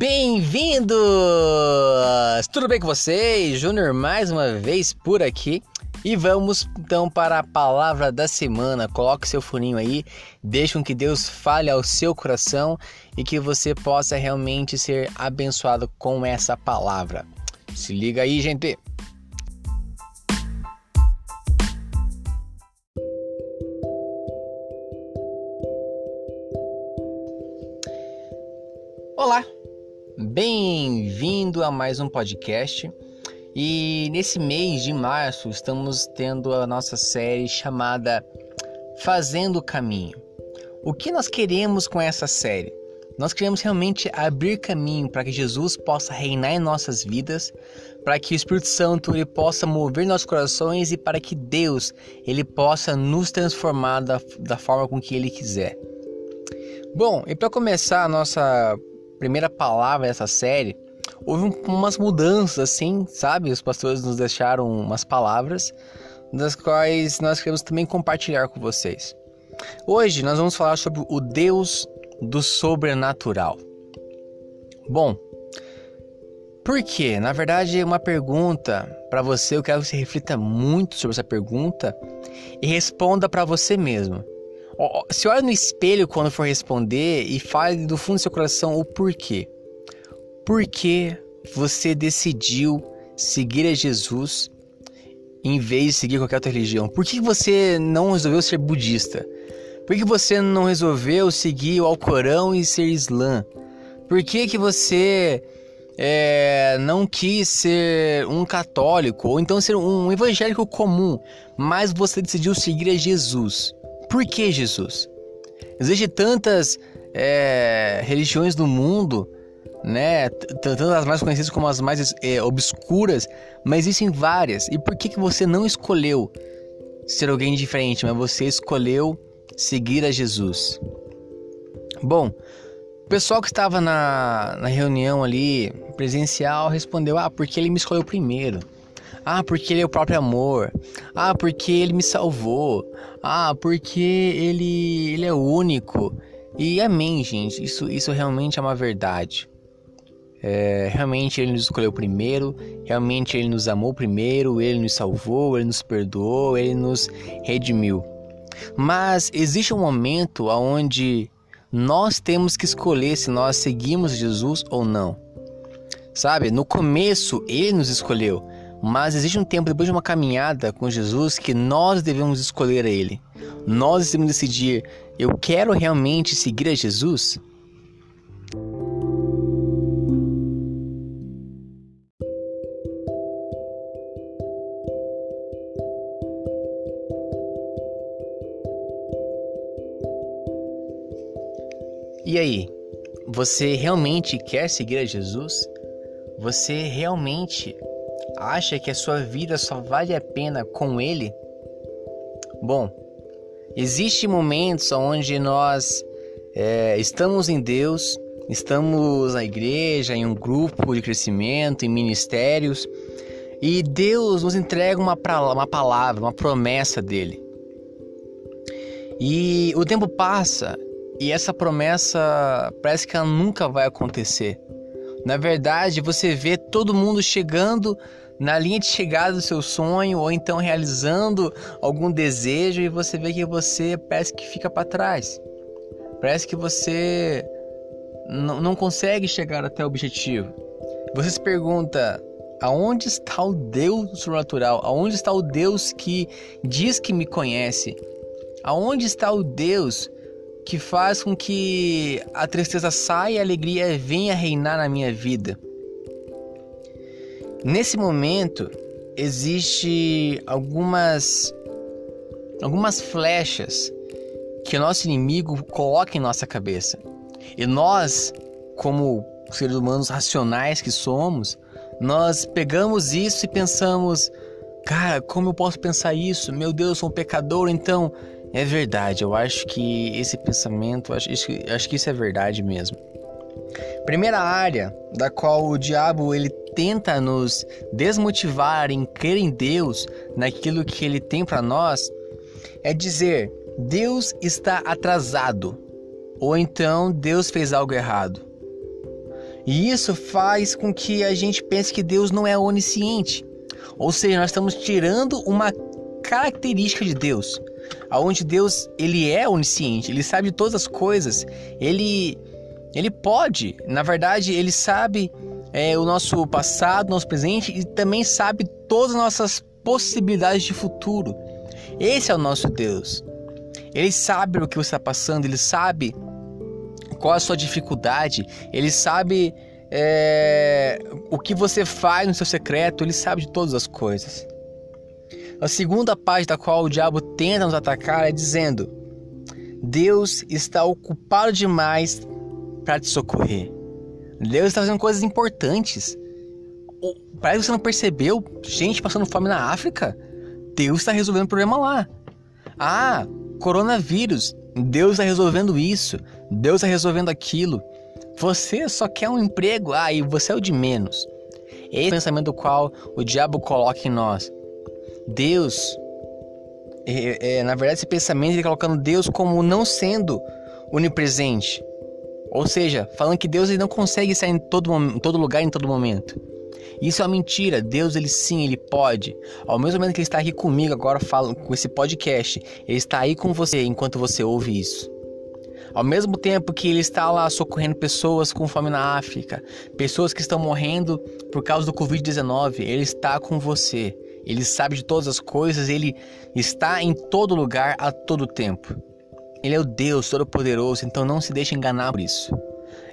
Bem-vindos! Tudo bem com vocês? Júnior mais uma vez por aqui. E vamos então para a palavra da semana. Coloque seu funinho aí, deixe com que Deus fale ao seu coração e que você possa realmente ser abençoado com essa palavra. Se liga aí, gente! Olá, bem-vindo a mais um podcast. E nesse mês de março estamos tendo a nossa série chamada Fazendo o Caminho. O que nós queremos com essa série? Nós queremos realmente abrir caminho para que Jesus possa reinar em nossas vidas, para que o Espírito Santo ele possa mover nossos corações e para que Deus ele possa nos transformar da, da forma com que Ele quiser. Bom, e para começar a nossa primeira palavra dessa série, houve umas mudanças assim, sabe? Os pastores nos deixaram umas palavras das quais nós queremos também compartilhar com vocês. Hoje nós vamos falar sobre o Deus do sobrenatural. Bom, por quê? Na verdade, é uma pergunta para você, eu quero que você reflita muito sobre essa pergunta e responda para você mesmo. Se olha no espelho quando for responder e fale do fundo do seu coração o porquê. Por que você decidiu seguir a Jesus em vez de seguir qualquer outra religião? Por que você não resolveu ser budista? Por que você não resolveu seguir o Alcorão e ser Islã? Por que, que você é, não quis ser um católico ou então ser um evangélico comum, mas você decidiu seguir a Jesus? Por que Jesus? Existem tantas é, religiões no mundo, né? Tanto as mais conhecidas como as mais é, obscuras, mas existem várias. E por que, que você não escolheu ser alguém diferente, mas você escolheu seguir a Jesus? Bom, o pessoal que estava na, na reunião ali presencial respondeu: Ah, porque ele me escolheu primeiro. Ah, porque ele é o próprio amor. Ah, porque ele me salvou. Ah, porque ele, ele é único. E amém, gente. Isso, isso realmente é uma verdade. É, realmente ele nos escolheu primeiro, realmente ele nos amou primeiro, ele nos salvou, ele nos perdoou, ele nos redimiu. Mas existe um momento onde nós temos que escolher se nós seguimos Jesus ou não. Sabe, no começo ele nos escolheu, mas existe um tempo depois de uma caminhada com Jesus que nós devemos escolher a Ele. Nós devemos decidir: eu quero realmente seguir a Jesus? E aí, você realmente quer seguir a Jesus? Você realmente acha que a sua vida só vale a pena com Ele? Bom, existem momentos onde nós é, estamos em Deus, estamos na igreja, em um grupo de crescimento, em ministérios, e Deus nos entrega uma, uma palavra, uma promessa dele. E o tempo passa e essa promessa parece que ela nunca vai acontecer. Na verdade, você vê todo mundo chegando na linha de chegada do seu sonho ou então realizando algum desejo e você vê que você parece que fica para trás. Parece que você não consegue chegar até o objetivo. Você se pergunta: aonde está o Deus sobrenatural? Aonde está o Deus que diz que me conhece? Aonde está o Deus que faz com que a tristeza saia e a alegria venha reinar na minha vida? Nesse momento existe algumas algumas flechas que o nosso inimigo coloca em nossa cabeça. E nós, como seres humanos racionais que somos, nós pegamos isso e pensamos: cara, como eu posso pensar isso? Meu Deus, eu sou um pecador, então é verdade. Eu acho que esse pensamento, acho, acho que isso é verdade mesmo. Primeira área da qual o diabo ele tenta nos desmotivar em crer em Deus, naquilo que ele tem para nós, é dizer: Deus está atrasado, ou então Deus fez algo errado. E isso faz com que a gente pense que Deus não é onisciente. Ou seja, nós estamos tirando uma característica de Deus, aonde Deus ele é onisciente, ele sabe de todas as coisas, ele ele pode, na verdade, ele sabe é, o nosso passado, nosso presente e também sabe todas as nossas possibilidades de futuro. Esse é o nosso Deus. Ele sabe o que você está passando, ele sabe qual a sua dificuldade, ele sabe é, o que você faz no seu secreto, ele sabe de todas as coisas. A segunda parte da qual o diabo tenta nos atacar é dizendo: Deus está ocupado demais para te socorrer. Deus está fazendo coisas importantes. Parece que você não percebeu gente passando fome na África. Deus está resolvendo o problema lá. Ah, coronavírus. Deus está resolvendo isso. Deus está resolvendo aquilo. Você só quer um emprego. Ah, e você é o de menos. Esse é o pensamento qual o diabo coloca em nós. Deus, é, é, na verdade, esse pensamento ele colocando Deus como não sendo onipresente. Ou seja, falando que Deus ele não consegue estar em todo, em todo lugar, em todo momento. Isso é uma mentira. Deus, ele sim, ele pode. Ao mesmo tempo que ele está aqui comigo agora falando com esse podcast, ele está aí com você enquanto você ouve isso. Ao mesmo tempo que ele está lá socorrendo pessoas com fome na África, pessoas que estão morrendo por causa do Covid-19, ele está com você. Ele sabe de todas as coisas, ele está em todo lugar a todo tempo. Ele é o Deus Todo-Poderoso, então não se deixe enganar por isso.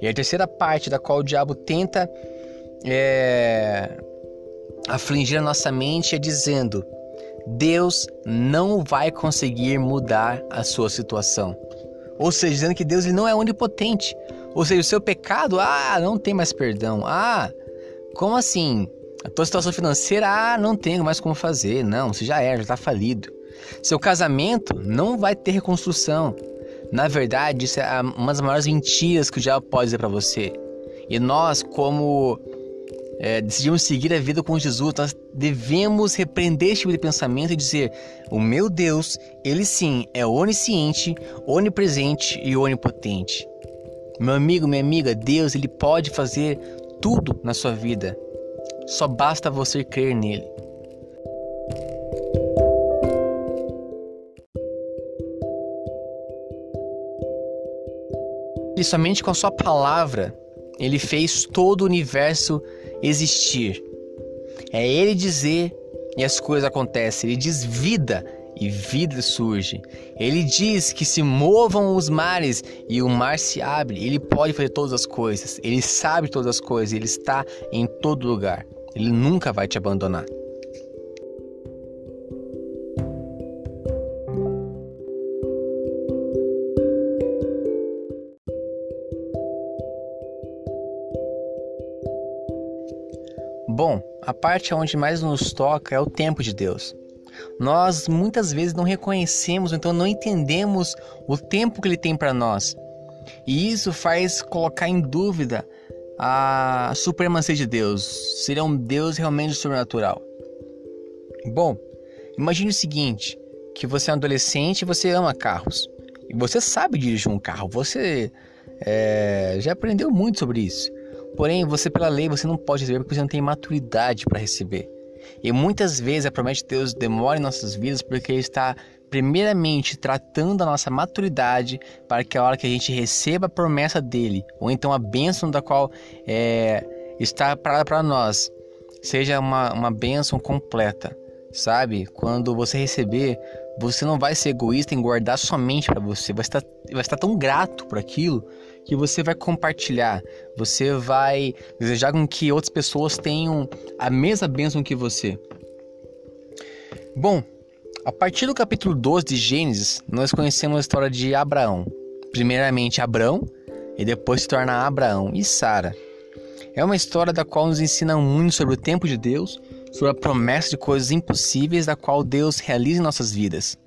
E a terceira parte da qual o diabo tenta é, afligir a nossa mente é dizendo: Deus não vai conseguir mudar a sua situação. Ou seja, dizendo que Deus ele não é onipotente. Ou seja, o seu pecado, ah, não tem mais perdão. Ah, como assim? A tua situação financeira, ah, não tenho mais como fazer. Não, você já é, já está falido. Seu casamento não vai ter reconstrução. Na verdade, isso é uma das maiores mentiras que o diabo pode dizer para você. E nós, como é, decidimos seguir a vida com Jesus, nós devemos repreender esse tipo de pensamento e dizer: o meu Deus, ele sim é onisciente, onipresente e onipotente. Meu amigo, minha amiga, Deus, ele pode fazer tudo na sua vida. Só basta você crer nele. Somente com a sua palavra ele fez todo o universo existir. É ele dizer e as coisas acontecem. Ele diz vida e vida surge. Ele diz que se movam os mares e o mar se abre. Ele pode fazer todas as coisas. Ele sabe todas as coisas. Ele está em todo lugar. Ele nunca vai te abandonar. A parte onde mais nos toca é o tempo de Deus. Nós muitas vezes não reconhecemos, então não entendemos o tempo que Ele tem para nós. E isso faz colocar em dúvida a supremacia de Deus. Seria um Deus realmente sobrenatural. Bom, imagine o seguinte: que você é um adolescente e você ama carros. E você sabe dirigir um carro, você é, já aprendeu muito sobre isso. Porém, você pela lei você não pode receber porque você não tem maturidade para receber. E muitas vezes a promessa de Deus demora em nossas vidas porque Ele está primeiramente tratando a nossa maturidade para que a hora que a gente receba a promessa dele, ou então a bênção da qual é, está parada para nós, seja uma, uma bênção completa, sabe? Quando você receber, você não vai ser egoísta em guardar somente para você, vai estar, vai estar tão grato por aquilo que você vai compartilhar, você vai desejar com que outras pessoas tenham a mesma bênção que você. Bom, a partir do capítulo 12 de Gênesis, nós conhecemos a história de Abraão. Primeiramente Abraão e depois se torna Abraão e Sara. É uma história da qual nos ensina muito sobre o tempo de Deus, sobre a promessa de coisas impossíveis da qual Deus realiza em nossas vidas.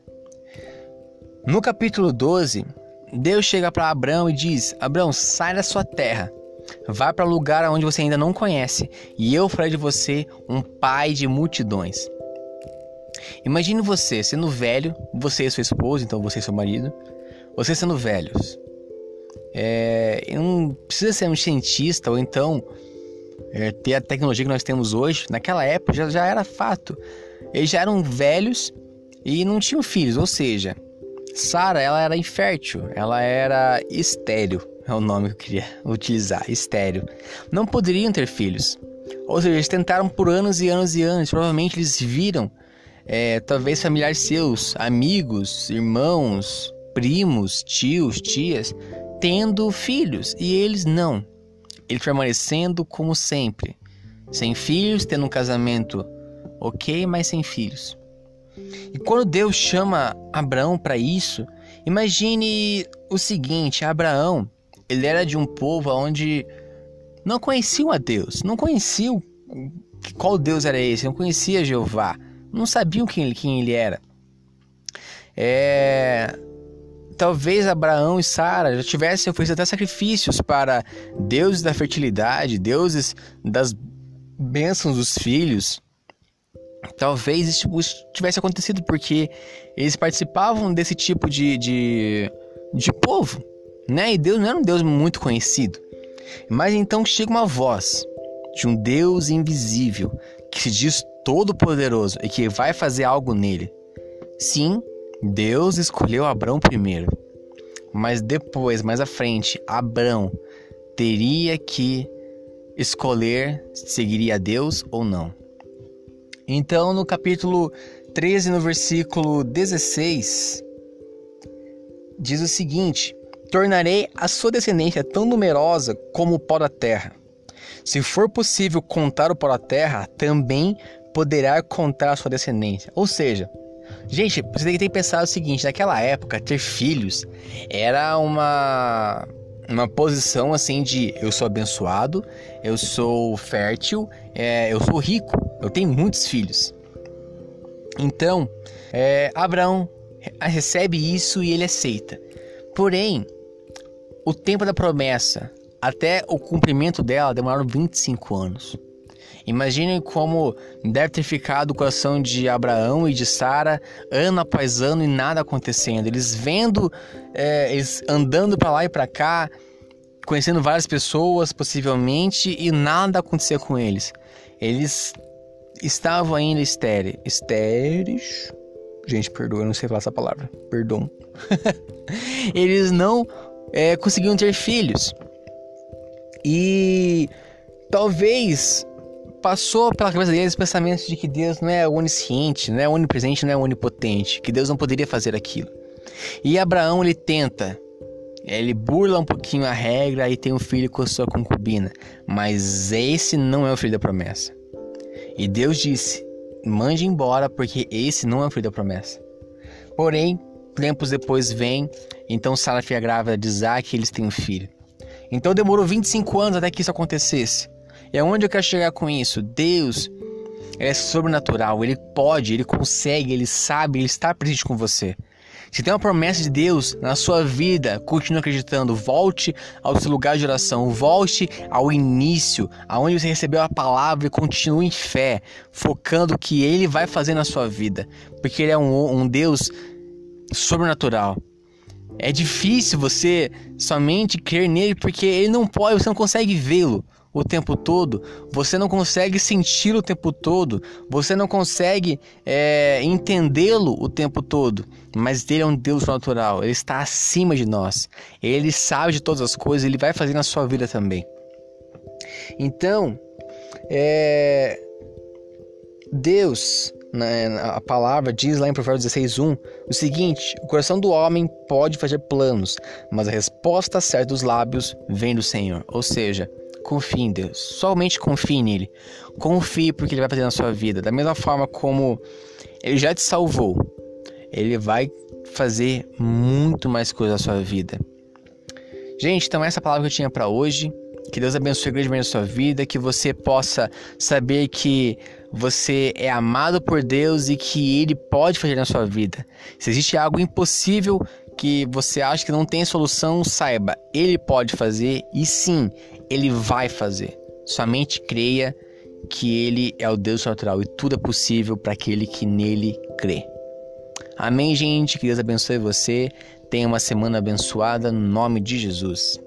No capítulo 12, Deus chega para Abraão e diz: Abraão, sai da sua terra, vá para lugar onde você ainda não conhece, e eu farei de você um pai de multidões. Imagine você sendo velho, você e sua esposa, então você e seu marido, você sendo velhos. É, não precisa ser um cientista ou então é, ter a tecnologia que nós temos hoje. Naquela época já, já era fato. Eles já eram velhos e não tinham filhos, ou seja, Sara ela era infértil, ela era estéril, é o nome que eu queria utilizar, estéril. Não poderiam ter filhos. Ou seja, eles tentaram por anos e anos e anos. Provavelmente eles viram, é, talvez familiares seus, amigos, irmãos, primos, tios, tias, tendo filhos e eles não. Eles permanecendo como sempre, sem filhos, tendo um casamento ok, mas sem filhos. E quando Deus chama Abraão para isso, imagine o seguinte: Abraão, ele era de um povo onde não conheciam a Deus, não conheciam qual Deus era esse, não conhecia Jeová, não sabiam quem ele, quem ele era. É, talvez Abraão e Sara já tivessem oferecido até sacrifícios para deuses da fertilidade, deuses das bênçãos dos filhos. Talvez isso tivesse acontecido porque eles participavam desse tipo de, de, de povo, né? E Deus não era um Deus muito conhecido. Mas então chega uma voz de um Deus invisível que se diz todo-poderoso e que vai fazer algo nele. Sim, Deus escolheu Abraão primeiro, mas depois, mais à frente, Abraão teria que escolher se seguiria a Deus ou não. Então, no capítulo 13, no versículo 16, diz o seguinte: Tornarei a sua descendência tão numerosa como o pó da terra. Se for possível contar o pó da terra, também poderá contar a sua descendência. Ou seja, gente, você tem que pensar o seguinte: naquela época, ter filhos era uma uma posição assim de eu sou abençoado, eu sou fértil, é, eu sou rico, eu tenho muitos filhos. Então, é, Abraão recebe isso e ele aceita. Porém, o tempo da promessa até o cumprimento dela demoraram 25 anos. Imaginem como deve ter ficado o coração de Abraão e de Sara ano após ano e nada acontecendo. Eles vendo, é, eles andando para lá e para cá, conhecendo várias pessoas possivelmente e nada acontecia com eles. Eles estavam ainda estéreis. Estéreis? Gente, perdoa, eu não sei falar essa palavra. Perdão. eles não é, conseguiam ter filhos. E talvez passou pela cabeça deles o pensamento de que Deus não é onisciente, não é onipresente, não é onipotente, que Deus não poderia fazer aquilo. E Abraão ele tenta, ele burla um pouquinho a regra e tem um filho com sua concubina, mas esse não é o filho da promessa. E Deus disse: mande embora, porque esse não é o filho da promessa. Porém, tempos depois vem, então Sara fica grávida de Isaac e eles têm um filho. Então demorou 25 anos até que isso acontecesse. E aonde eu quero chegar com isso? Deus é sobrenatural, ele pode, ele consegue, ele sabe, ele está presente com você. Se tem uma promessa de Deus na sua vida, continue acreditando. Volte ao seu lugar de oração, volte ao início, aonde você recebeu a palavra e continue em fé, focando o que Ele vai fazer na sua vida, porque Ele é um, um Deus sobrenatural. É difícil você somente crer nele porque ele não pode, você não consegue vê-lo o tempo todo, você não consegue senti-lo o tempo todo, você não consegue é, entendê-lo o tempo todo. Mas ele é um Deus natural, ele está acima de nós, ele sabe de todas as coisas, ele vai fazer na sua vida também. Então, é, Deus né, a palavra diz lá em Provérbios 16:1 o seguinte: o coração do homem pode fazer planos, mas a resposta certa dos lábios vem do Senhor. Ou seja, confie em Deus, somente confie nele. Confie porque ele vai fazer na sua vida, da mesma forma como ele já te salvou. Ele vai fazer muito mais coisas na sua vida. Gente, então essa é palavra que eu tinha para hoje. Que Deus abençoe grandemente a sua vida, que você possa saber que você é amado por Deus e que Ele pode fazer na sua vida. Se existe algo impossível que você acha que não tem solução, saiba, Ele pode fazer e sim, Ele vai fazer. Somente creia que Ele é o Deus natural e tudo é possível para aquele que nele crê. Amém, gente? Que Deus abençoe você. Tenha uma semana abençoada no nome de Jesus.